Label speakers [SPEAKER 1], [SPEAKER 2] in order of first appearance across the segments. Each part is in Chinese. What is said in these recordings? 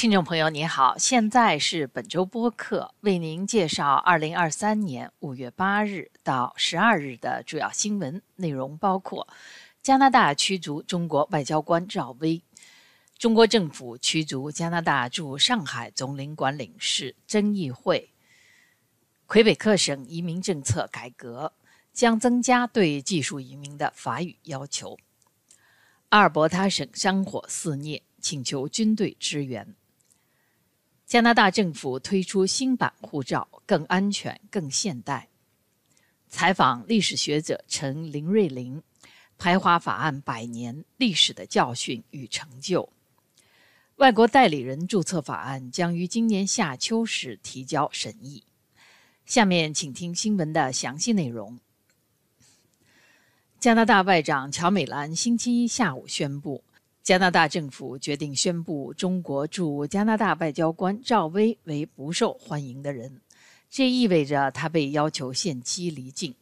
[SPEAKER 1] 听众朋友，你好，现在是本周播客，为您介绍二零二三年五月八日到十二日的主要新闻内容，包括：加拿大驱逐中国外交官赵薇，中国政府驱逐加拿大驻上海总领馆领事曾议会，魁北克省移民政策改革将增加对技术移民的法语要求，阿尔伯塔省山火肆虐，请求军队支援。加拿大政府推出新版护照，更安全、更现代。采访历史学者陈林瑞玲，排华法案百年历史的教训与成就。外国代理人注册法案将于今年夏秋时提交审议。下面请听新闻的详细内容。加拿大外长乔美兰星期一下午宣布。加拿大政府决定宣布中国驻加拿大外交官赵薇为不受欢迎的人，这意味着他被要求限期离境。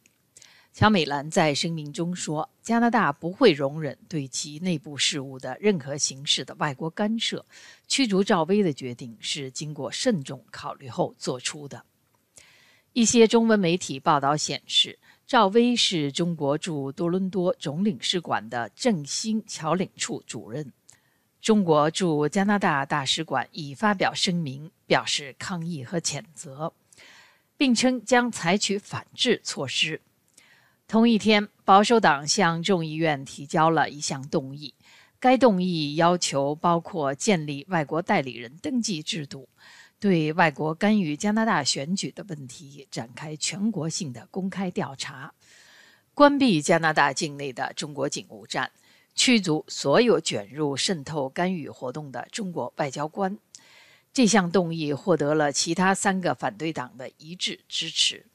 [SPEAKER 1] 乔美兰在声明中说：“加拿大不会容忍对其内部事务的任何形式的外国干涉。驱逐赵薇的决定是经过慎重考虑后做出的。”一些中文媒体报道显示。赵薇是中国驻多伦多总领事馆的正兴侨领处主任。中国驻加拿大大使馆已发表声明，表示抗议和谴责，并称将采取反制措施。同一天，保守党向众议院提交了一项动议，该动议要求包括建立外国代理人登记制度。对外国干预加拿大选举的问题展开全国性的公开调查，关闭加拿大境内的中国警务站，驱逐所有卷入渗透干预活动的中国外交官。这项动议获得了其他三个反对党的一致支持。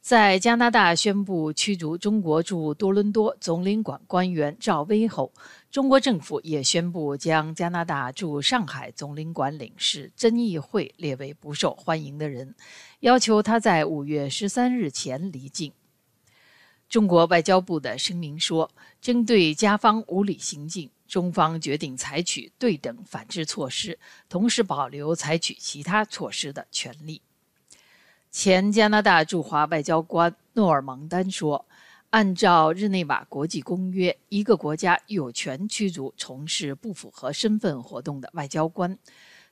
[SPEAKER 1] 在加拿大宣布驱逐中国驻多伦多总领馆官员赵薇后，中国政府也宣布将加拿大驻上海总领馆领事曾议会列为不受欢迎的人，要求他在五月十三日前离境。中国外交部的声明说，针对加方无理行径，中方决定采取对等反制措施，同时保留采取其他措施的权利。前加拿大驻华外交官诺尔蒙丹说：“按照日内瓦国际公约，一个国家有权驱逐从事不符合身份活动的外交官。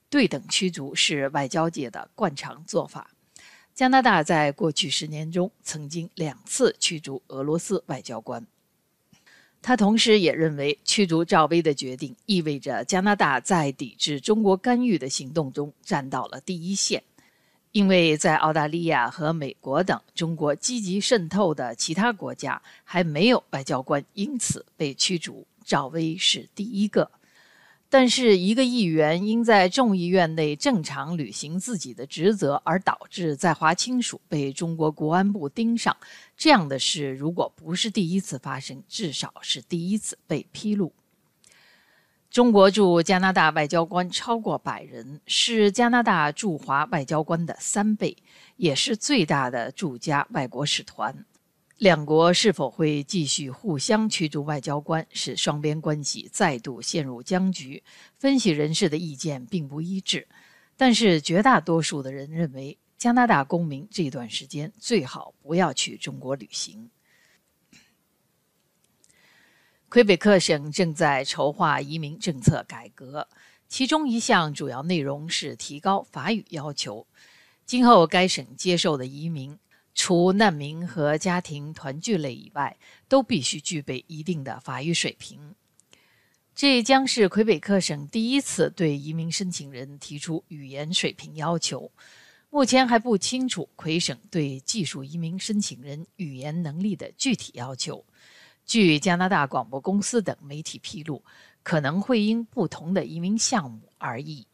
[SPEAKER 1] 对等驱逐是外交界的惯常做法。加拿大在过去十年中曾经两次驱逐俄罗斯外交官。”他同时也认为，驱逐赵薇的决定意味着加拿大在抵制中国干预的行动中站到了第一线。因为在澳大利亚和美国等中国积极渗透的其他国家，还没有外交官因此被驱逐。赵薇是第一个。但是，一个议员因在众议院内正常履行自己的职责而导致在华亲属被中国国安部盯上，这样的事如果不是第一次发生，至少是第一次被披露。中国驻加拿大外交官超过百人，是加拿大驻华外交官的三倍，也是最大的驻加外国使团。两国是否会继续互相驱逐外交官，使双边关系再度陷入僵局？分析人士的意见并不一致，但是绝大多数的人认为，加拿大公民这段时间最好不要去中国旅行。魁北克省正在筹划移民政策改革，其中一项主要内容是提高法语要求。今后该省接受的移民，除难民和家庭团聚类以外，都必须具备一定的法语水平。这将是魁北克省第一次对移民申请人提出语言水平要求。目前还不清楚魁省对技术移民申请人语言能力的具体要求。据加拿大广播公司等媒体披露，可能会因不同的移民项目而异。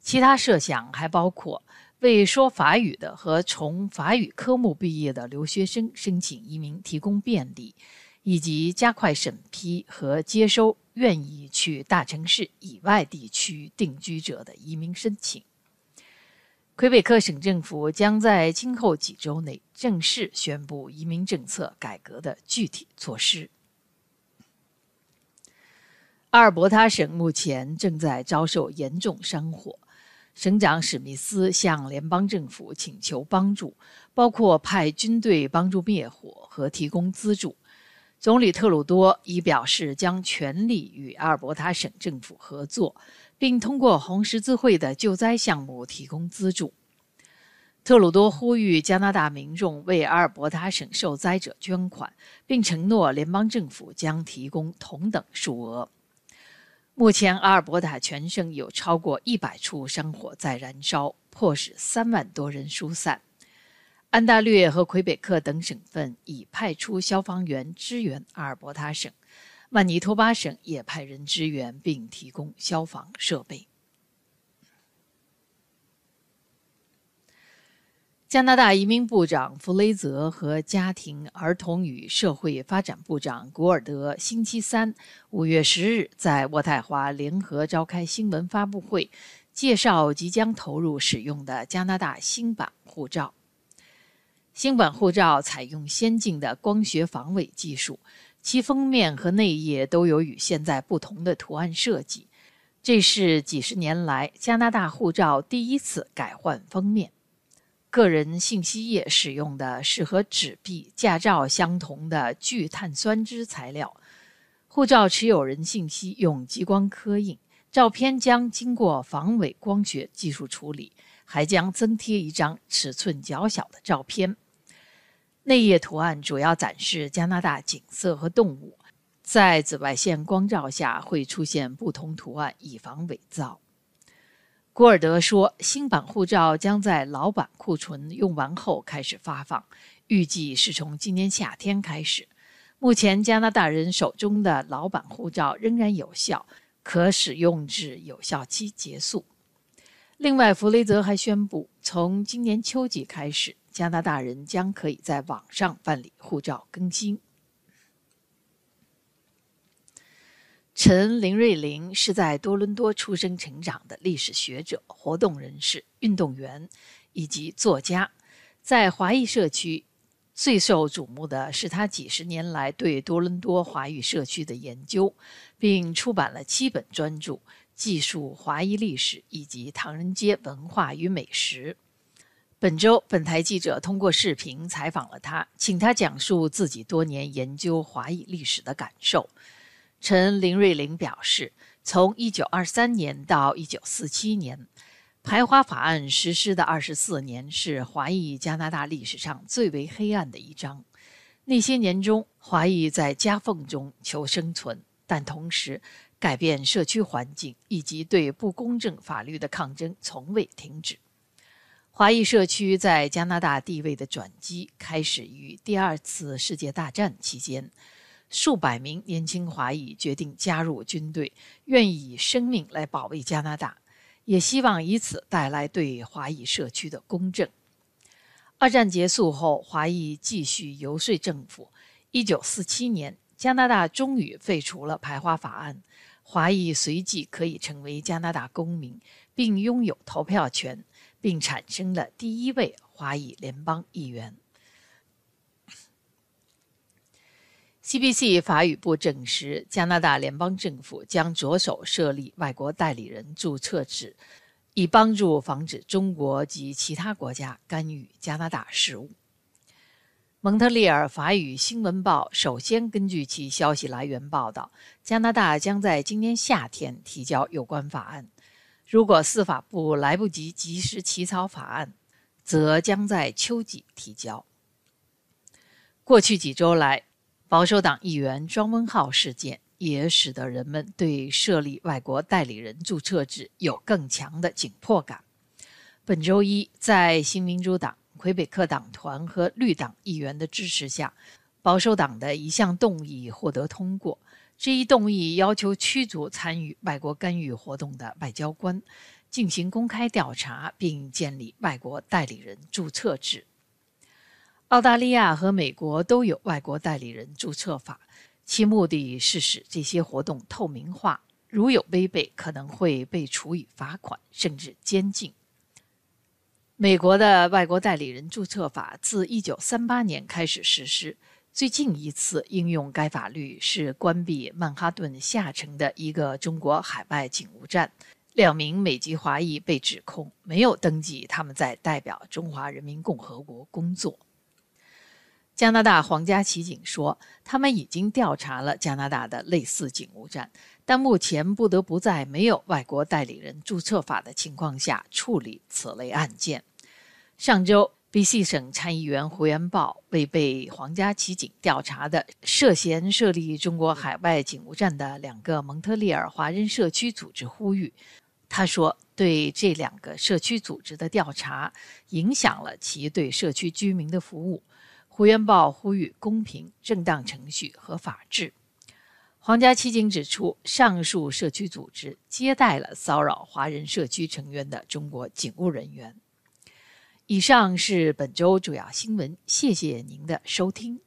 [SPEAKER 1] 其他设想还包括为说法语的和从法语科目毕业的留学生申请移民提供便利，以及加快审批和接收愿意去大城市以外地区定居者的移民申请。魁北克省政府将在今后几周内正式宣布移民政策改革的具体措施。阿尔伯塔省目前正在遭受严重山火，省长史密斯向联邦政府请求帮助，包括派军队帮助灭火和提供资助。总理特鲁多已表示将全力与阿尔伯塔省政府合作，并通过红十字会的救灾项目提供资助。特鲁多呼吁加拿大民众为阿尔伯塔省受灾者捐款，并承诺联邦政府将提供同等数额。目前，阿尔伯塔全省有超过一百处山火在燃烧，迫使三万多人疏散。安大略和魁北克等省份已派出消防员支援阿尔伯塔省，曼尼托巴省也派人支援并提供消防设备。加拿大移民部长弗雷泽和家庭、儿童与社会发展部长古尔德星期三（五月十日）在渥太华联合召开新闻发布会，介绍即将投入使用的加拿大新版护照。新版护照采用先进的光学防伪技术，其封面和内页都有与现在不同的图案设计。这是几十年来加拿大护照第一次改换封面。个人信息页使用的是和纸币驾照相同的聚碳酸酯材料。护照持有人信息用激光刻印，照片将经过防伪光学技术处理，还将增贴一张尺寸较小的照片。内页图案主要展示加拿大景色和动物，在紫外线光照下会出现不同图案，以防伪造。古尔德说：“新版护照将在老版库存用完后开始发放，预计是从今年夏天开始。目前加拿大人手中的老版护照仍然有效，可使用至有效期结束。”另外，弗雷泽还宣布，从今年秋季开始，加拿大人将可以在网上办理护照更新。陈林瑞玲是在多伦多出生成长的历史学者、活动人士、运动员以及作家。在华裔社区最受瞩目的是他几十年来对多伦多华裔社区的研究，并出版了七本专著，记述华裔历史以及唐人街文化与美食。本周，本台记者通过视频采访了他，请他讲述自己多年研究华裔历史的感受。陈林瑞玲表示，从1923年到1947年，排华法案实施的24年是华裔加拿大历史上最为黑暗的一章。那些年中，华裔在夹缝中求生存，但同时改变社区环境以及对不公正法律的抗争从未停止。华裔社区在加拿大地位的转机开始于第二次世界大战期间。数百名年轻华裔决定加入军队，愿意以生命来保卫加拿大，也希望以此带来对华裔社区的公正。二战结束后，华裔继续游说政府。一九四七年，加拿大终于废除了排华法案，华裔随即可以成为加拿大公民，并拥有投票权，并产生了第一位华裔联邦议员。CBC 法语部证实，加拿大联邦政府将着手设立外国代理人注册制，以帮助防止中国及其他国家干预加拿大事务。蒙特利尔法语新闻报首先根据其消息来源报道，加拿大将在今年夏天提交有关法案。如果司法部来不及及时起草法案，则将在秋季提交。过去几周来，保守党议员庄文浩事件也使得人们对设立外国代理人注册制有更强的紧迫感。本周一，在新民主党、魁北克党团和绿党议员的支持下，保守党的一项动议获得通过。这一动议要求驱逐参与外国干预活动的外交官，进行公开调查，并建立外国代理人注册制。澳大利亚和美国都有外国代理人注册法，其目的是使这些活动透明化，如有违背，可能会被处以罚款甚至监禁。美国的外国代理人注册法自1938年开始实施，最近一次应用该法律是关闭曼哈顿下城的一个中国海外警务站，两名美籍华裔被指控没有登记他们在代表中华人民共和国工作。加拿大皇家骑警说，他们已经调查了加拿大的类似警务站，但目前不得不在没有外国代理人注册法的情况下处理此类案件。上周。B.C. 省参议员胡元豹为被皇家骑警调查的涉嫌设立中国海外警务站的两个蒙特利尔华人社区组织呼吁。他说：“对这两个社区组织的调查影响了其对社区居民的服务。”胡元豹呼吁公平、正当程序和法治。皇家骑警指出，上述社区组织接待了骚扰华人社区成员的中国警务人员。以上是本周主要新闻，谢谢您的收听。